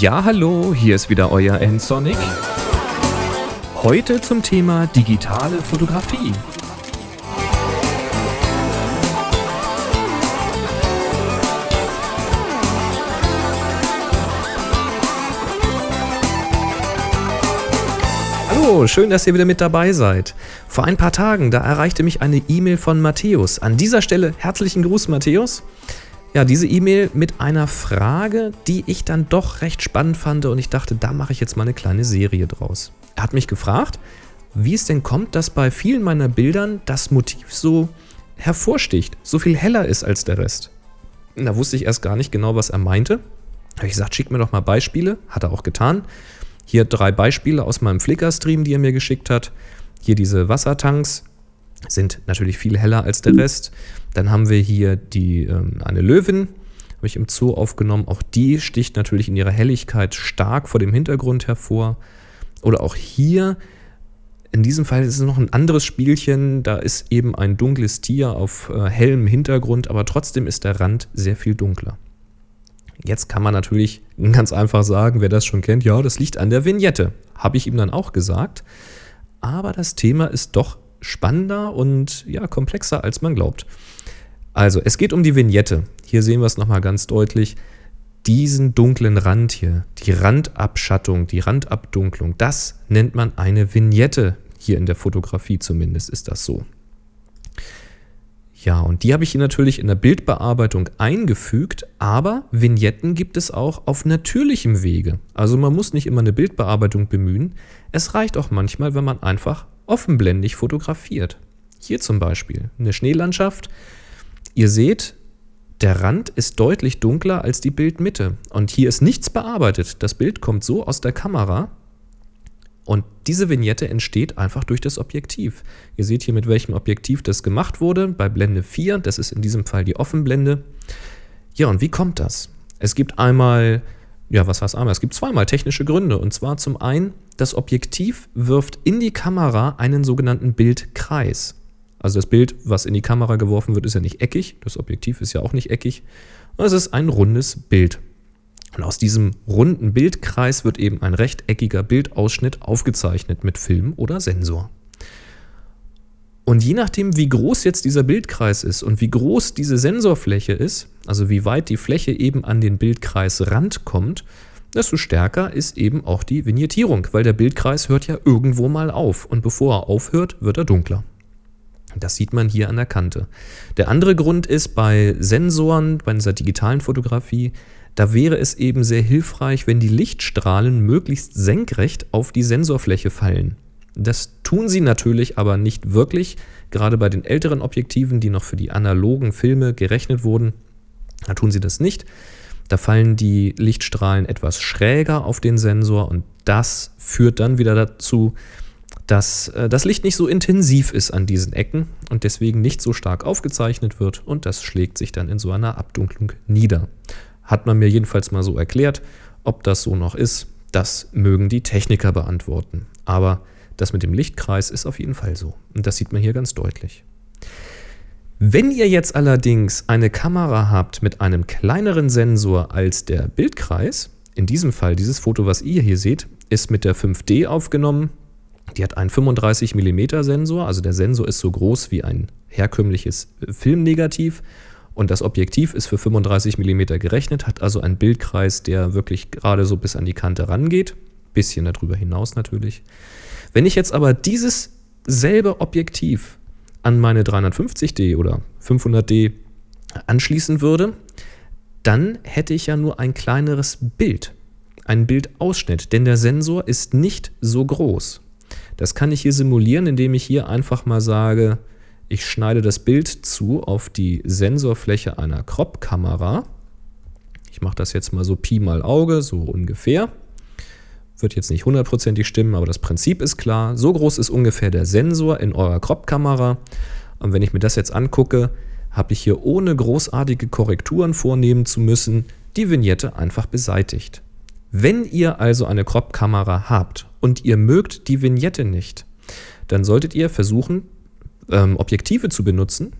Ja, hallo, hier ist wieder euer N-Sonic. Heute zum Thema digitale Fotografie. Hallo, schön, dass ihr wieder mit dabei seid. Vor ein paar Tagen, da erreichte mich eine E-Mail von Matthäus. An dieser Stelle herzlichen Gruß, Matthäus. Ja, diese E-Mail mit einer Frage, die ich dann doch recht spannend fand und ich dachte, da mache ich jetzt mal eine kleine Serie draus. Er hat mich gefragt, wie es denn kommt, dass bei vielen meiner Bildern das Motiv so hervorsticht, so viel heller ist als der Rest. Da wusste ich erst gar nicht genau, was er meinte. Habe ich gesagt, schick mir doch mal Beispiele. Hat er auch getan. Hier drei Beispiele aus meinem Flickr-Stream, die er mir geschickt hat. Hier diese Wassertanks sind natürlich viel heller als der Rest. Dann haben wir hier die, ähm, eine Löwin, habe ich im Zoo aufgenommen. Auch die sticht natürlich in ihrer Helligkeit stark vor dem Hintergrund hervor. Oder auch hier, in diesem Fall ist es noch ein anderes Spielchen. Da ist eben ein dunkles Tier auf äh, hellem Hintergrund, aber trotzdem ist der Rand sehr viel dunkler. Jetzt kann man natürlich ganz einfach sagen, wer das schon kennt, ja, das liegt an der Vignette. Habe ich ihm dann auch gesagt. Aber das Thema ist doch spannender und ja, komplexer, als man glaubt. Also, es geht um die Vignette. Hier sehen wir es nochmal ganz deutlich. Diesen dunklen Rand hier, die Randabschattung, die Randabdunklung, das nennt man eine Vignette. Hier in der Fotografie zumindest ist das so. Ja, und die habe ich hier natürlich in der Bildbearbeitung eingefügt, aber Vignetten gibt es auch auf natürlichem Wege. Also man muss nicht immer eine Bildbearbeitung bemühen. Es reicht auch manchmal, wenn man einfach offenblendig fotografiert. Hier zum Beispiel eine Schneelandschaft Ihr seht, der Rand ist deutlich dunkler als die Bildmitte. Und hier ist nichts bearbeitet. Das Bild kommt so aus der Kamera. Und diese Vignette entsteht einfach durch das Objektiv. Ihr seht hier, mit welchem Objektiv das gemacht wurde. Bei Blende 4, das ist in diesem Fall die Offenblende. Ja, und wie kommt das? Es gibt einmal, ja, was heißt einmal? Es gibt zweimal technische Gründe. Und zwar zum einen, das Objektiv wirft in die Kamera einen sogenannten Bildkreis. Also das Bild, was in die Kamera geworfen wird, ist ja nicht eckig. Das Objektiv ist ja auch nicht eckig. Es ist ein rundes Bild. Und aus diesem runden Bildkreis wird eben ein rechteckiger Bildausschnitt aufgezeichnet mit Film oder Sensor. Und je nachdem, wie groß jetzt dieser Bildkreis ist und wie groß diese Sensorfläche ist, also wie weit die Fläche eben an den Bildkreisrand kommt, desto stärker ist eben auch die Vignettierung, weil der Bildkreis hört ja irgendwo mal auf und bevor er aufhört, wird er dunkler. Das sieht man hier an der Kante. Der andere Grund ist bei Sensoren, bei dieser digitalen Fotografie, da wäre es eben sehr hilfreich, wenn die Lichtstrahlen möglichst senkrecht auf die Sensorfläche fallen. Das tun sie natürlich aber nicht wirklich, gerade bei den älteren Objektiven, die noch für die analogen Filme gerechnet wurden, da tun sie das nicht. Da fallen die Lichtstrahlen etwas schräger auf den Sensor und das führt dann wieder dazu, dass äh, das Licht nicht so intensiv ist an diesen Ecken und deswegen nicht so stark aufgezeichnet wird und das schlägt sich dann in so einer Abdunklung nieder. Hat man mir jedenfalls mal so erklärt. Ob das so noch ist, das mögen die Techniker beantworten. Aber das mit dem Lichtkreis ist auf jeden Fall so. Und das sieht man hier ganz deutlich. Wenn ihr jetzt allerdings eine Kamera habt mit einem kleineren Sensor als der Bildkreis, in diesem Fall dieses Foto, was ihr hier seht, ist mit der 5D aufgenommen. Die hat einen 35 mm Sensor, also der Sensor ist so groß wie ein herkömmliches äh, Filmnegativ und das Objektiv ist für 35 mm gerechnet, hat also einen Bildkreis, der wirklich gerade so bis an die Kante rangeht, bisschen darüber hinaus natürlich. Wenn ich jetzt aber dieses selbe Objektiv an meine 350D oder 500D anschließen würde, dann hätte ich ja nur ein kleineres Bild, einen Bildausschnitt, denn der Sensor ist nicht so groß. Das kann ich hier simulieren, indem ich hier einfach mal sage, ich schneide das Bild zu auf die Sensorfläche einer Crop-Kamera. Ich mache das jetzt mal so Pi mal Auge, so ungefähr. Wird jetzt nicht hundertprozentig stimmen, aber das Prinzip ist klar. So groß ist ungefähr der Sensor in eurer Crop-Kamera. Und wenn ich mir das jetzt angucke, habe ich hier ohne großartige Korrekturen vornehmen zu müssen, die Vignette einfach beseitigt. Wenn ihr also eine Crop-Kamera habt und ihr mögt die Vignette nicht, dann solltet ihr versuchen, ähm, Objektive zu benutzen,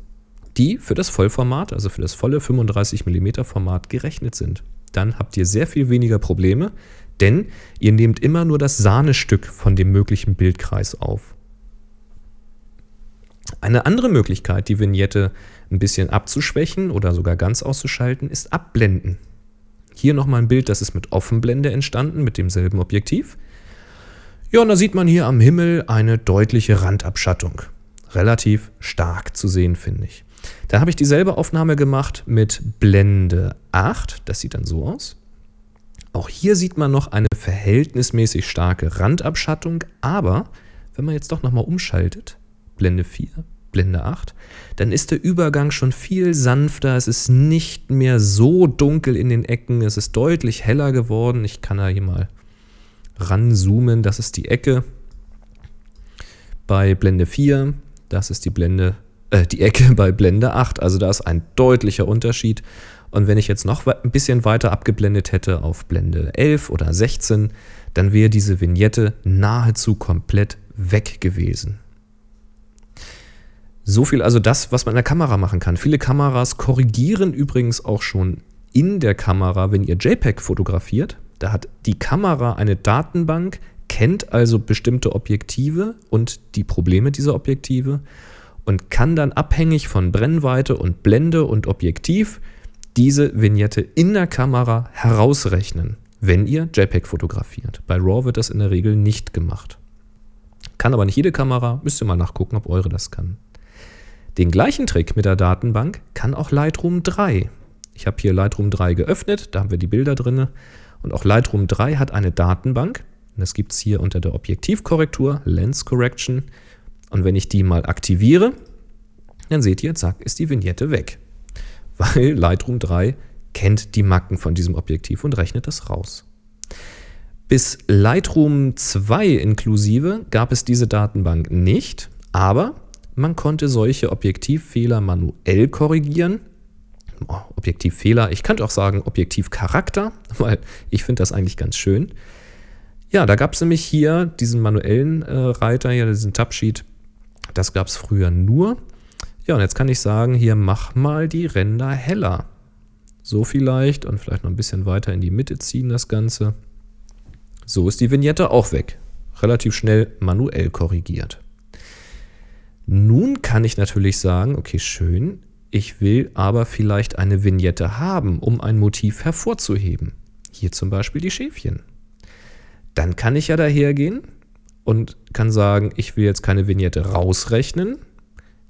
die für das Vollformat, also für das volle 35 mm Format gerechnet sind. Dann habt ihr sehr viel weniger Probleme, denn ihr nehmt immer nur das Sahnestück von dem möglichen Bildkreis auf. Eine andere Möglichkeit, die Vignette ein bisschen abzuschwächen oder sogar ganz auszuschalten, ist Abblenden. Hier nochmal ein Bild, das ist mit Offenblende entstanden, mit demselben Objektiv. Ja, und da sieht man hier am Himmel eine deutliche Randabschattung. Relativ stark zu sehen, finde ich. Da habe ich dieselbe Aufnahme gemacht mit Blende 8. Das sieht dann so aus. Auch hier sieht man noch eine verhältnismäßig starke Randabschattung, aber wenn man jetzt doch nochmal umschaltet, Blende 4, Blende 8, dann ist der Übergang schon viel sanfter. Es ist nicht mehr so dunkel in den Ecken. Es ist deutlich heller geworden. Ich kann da hier mal ranzoomen. Das ist die Ecke bei Blende 4. Das ist die Blende, äh, die Ecke bei Blende 8. Also da ist ein deutlicher Unterschied. Und wenn ich jetzt noch ein bisschen weiter abgeblendet hätte auf Blende 11 oder 16, dann wäre diese Vignette nahezu komplett weg gewesen. So viel also das, was man in der Kamera machen kann. Viele Kameras korrigieren übrigens auch schon in der Kamera, wenn ihr JPEG fotografiert. Da hat die Kamera eine Datenbank, kennt also bestimmte Objektive und die Probleme dieser Objektive und kann dann abhängig von Brennweite und Blende und Objektiv diese Vignette in der Kamera herausrechnen, wenn ihr JPEG fotografiert. Bei RAW wird das in der Regel nicht gemacht. Kann aber nicht jede Kamera, müsst ihr mal nachgucken, ob eure das kann. Den gleichen Trick mit der Datenbank kann auch Lightroom 3. Ich habe hier Lightroom 3 geöffnet, da haben wir die Bilder drin. Und auch Lightroom 3 hat eine Datenbank. Das gibt es hier unter der Objektivkorrektur, Lens Correction. Und wenn ich die mal aktiviere, dann seht ihr, zack, ist die Vignette weg. Weil Lightroom 3 kennt die Macken von diesem Objektiv und rechnet das raus. Bis Lightroom 2 inklusive gab es diese Datenbank nicht, aber man konnte solche Objektivfehler manuell korrigieren. Oh, Objektivfehler, ich könnte auch sagen Objektivcharakter, weil ich finde das eigentlich ganz schön. Ja, da gab es nämlich hier diesen manuellen äh, Reiter, hier diesen Tabsheet. Das gab es früher nur. Ja, und jetzt kann ich sagen, hier mach mal die Ränder heller. So vielleicht und vielleicht noch ein bisschen weiter in die Mitte ziehen das Ganze. So ist die Vignette auch weg. Relativ schnell manuell korrigiert. Nun kann ich natürlich sagen, okay, schön, ich will aber vielleicht eine Vignette haben, um ein Motiv hervorzuheben. Hier zum Beispiel die Schäfchen. Dann kann ich ja dahergehen und kann sagen, ich will jetzt keine Vignette rausrechnen.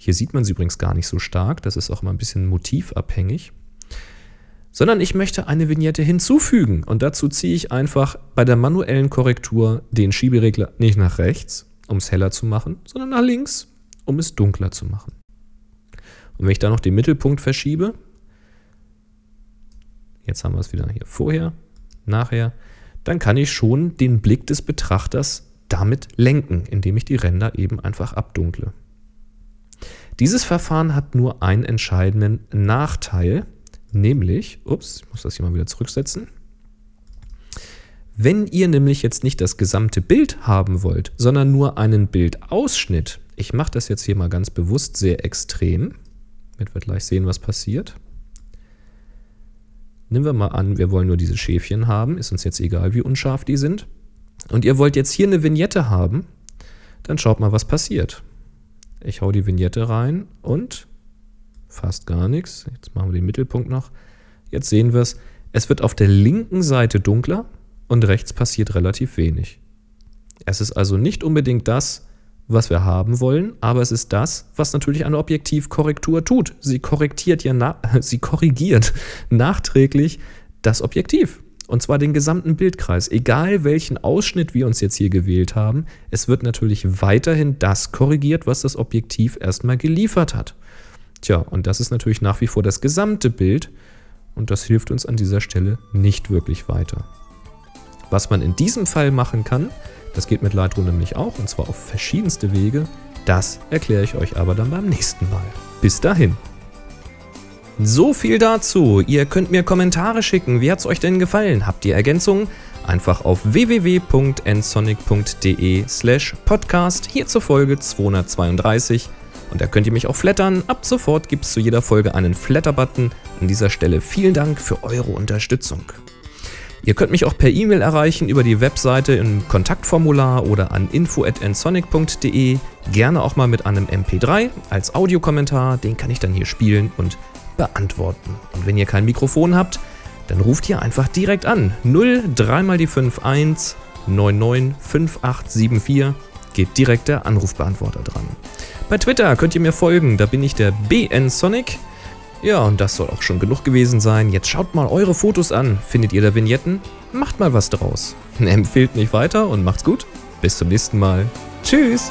Hier sieht man sie übrigens gar nicht so stark, das ist auch mal ein bisschen motivabhängig. Sondern ich möchte eine Vignette hinzufügen und dazu ziehe ich einfach bei der manuellen Korrektur den Schieberegler nicht nach rechts, um es heller zu machen, sondern nach links, um es dunkler zu machen. Und wenn ich da noch den Mittelpunkt verschiebe, jetzt haben wir es wieder hier vorher, nachher, dann kann ich schon den Blick des Betrachters damit lenken, indem ich die Ränder eben einfach abdunkle. Dieses Verfahren hat nur einen entscheidenden Nachteil, nämlich, ups, ich muss das hier mal wieder zurücksetzen. Wenn ihr nämlich jetzt nicht das gesamte Bild haben wollt, sondern nur einen Bildausschnitt, ich mache das jetzt hier mal ganz bewusst sehr extrem, damit wir gleich sehen, was passiert. Nehmen wir mal an, wir wollen nur diese Schäfchen haben, ist uns jetzt egal, wie unscharf die sind. Und ihr wollt jetzt hier eine Vignette haben, dann schaut mal, was passiert. Ich hau die Vignette rein und fast gar nichts. Jetzt machen wir den Mittelpunkt noch. Jetzt sehen wir es. Es wird auf der linken Seite dunkler und rechts passiert relativ wenig. Es ist also nicht unbedingt das, was wir haben wollen, aber es ist das, was natürlich eine Objektivkorrektur tut. Sie korrektiert ja, sie korrigiert nachträglich das Objektiv. Und zwar den gesamten Bildkreis. Egal welchen Ausschnitt wir uns jetzt hier gewählt haben, es wird natürlich weiterhin das korrigiert, was das Objektiv erstmal geliefert hat. Tja, und das ist natürlich nach wie vor das gesamte Bild und das hilft uns an dieser Stelle nicht wirklich weiter. Was man in diesem Fall machen kann, das geht mit Lightroom nämlich auch und zwar auf verschiedenste Wege. Das erkläre ich euch aber dann beim nächsten Mal. Bis dahin. So viel dazu. Ihr könnt mir Kommentare schicken. Wie hat es euch denn gefallen? Habt ihr Ergänzungen? Einfach auf www.nsonic.de slash podcast hier zur Folge 232. Und da könnt ihr mich auch flattern. Ab sofort gibt es zu jeder Folge einen Flatter-Button. An dieser Stelle vielen Dank für eure Unterstützung. Ihr könnt mich auch per E-Mail erreichen über die Webseite im Kontaktformular oder an info@nsonic.de. Gerne auch mal mit einem MP3 als Audiokommentar, den kann ich dann hier spielen und beantworten. Und wenn ihr kein Mikrofon habt, dann ruft ihr einfach direkt an. 0 3 mal die 51 99 5874 geht direkt der Anrufbeantworter dran. Bei Twitter könnt ihr mir folgen, da bin ich der BN Sonic. Ja, und das soll auch schon genug gewesen sein. Jetzt schaut mal eure Fotos an. Findet ihr da Vignetten? Macht mal was draus. Empfehlt mich weiter und macht's gut. Bis zum nächsten Mal. Tschüss.